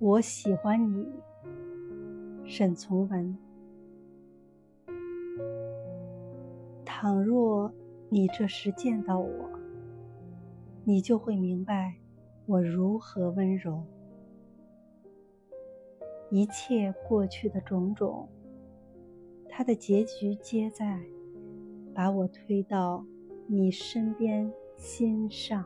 我喜欢你，沈从文。倘若你这时见到我，你就会明白我如何温柔。一切过去的种种，它的结局皆在把我推到你身边心上。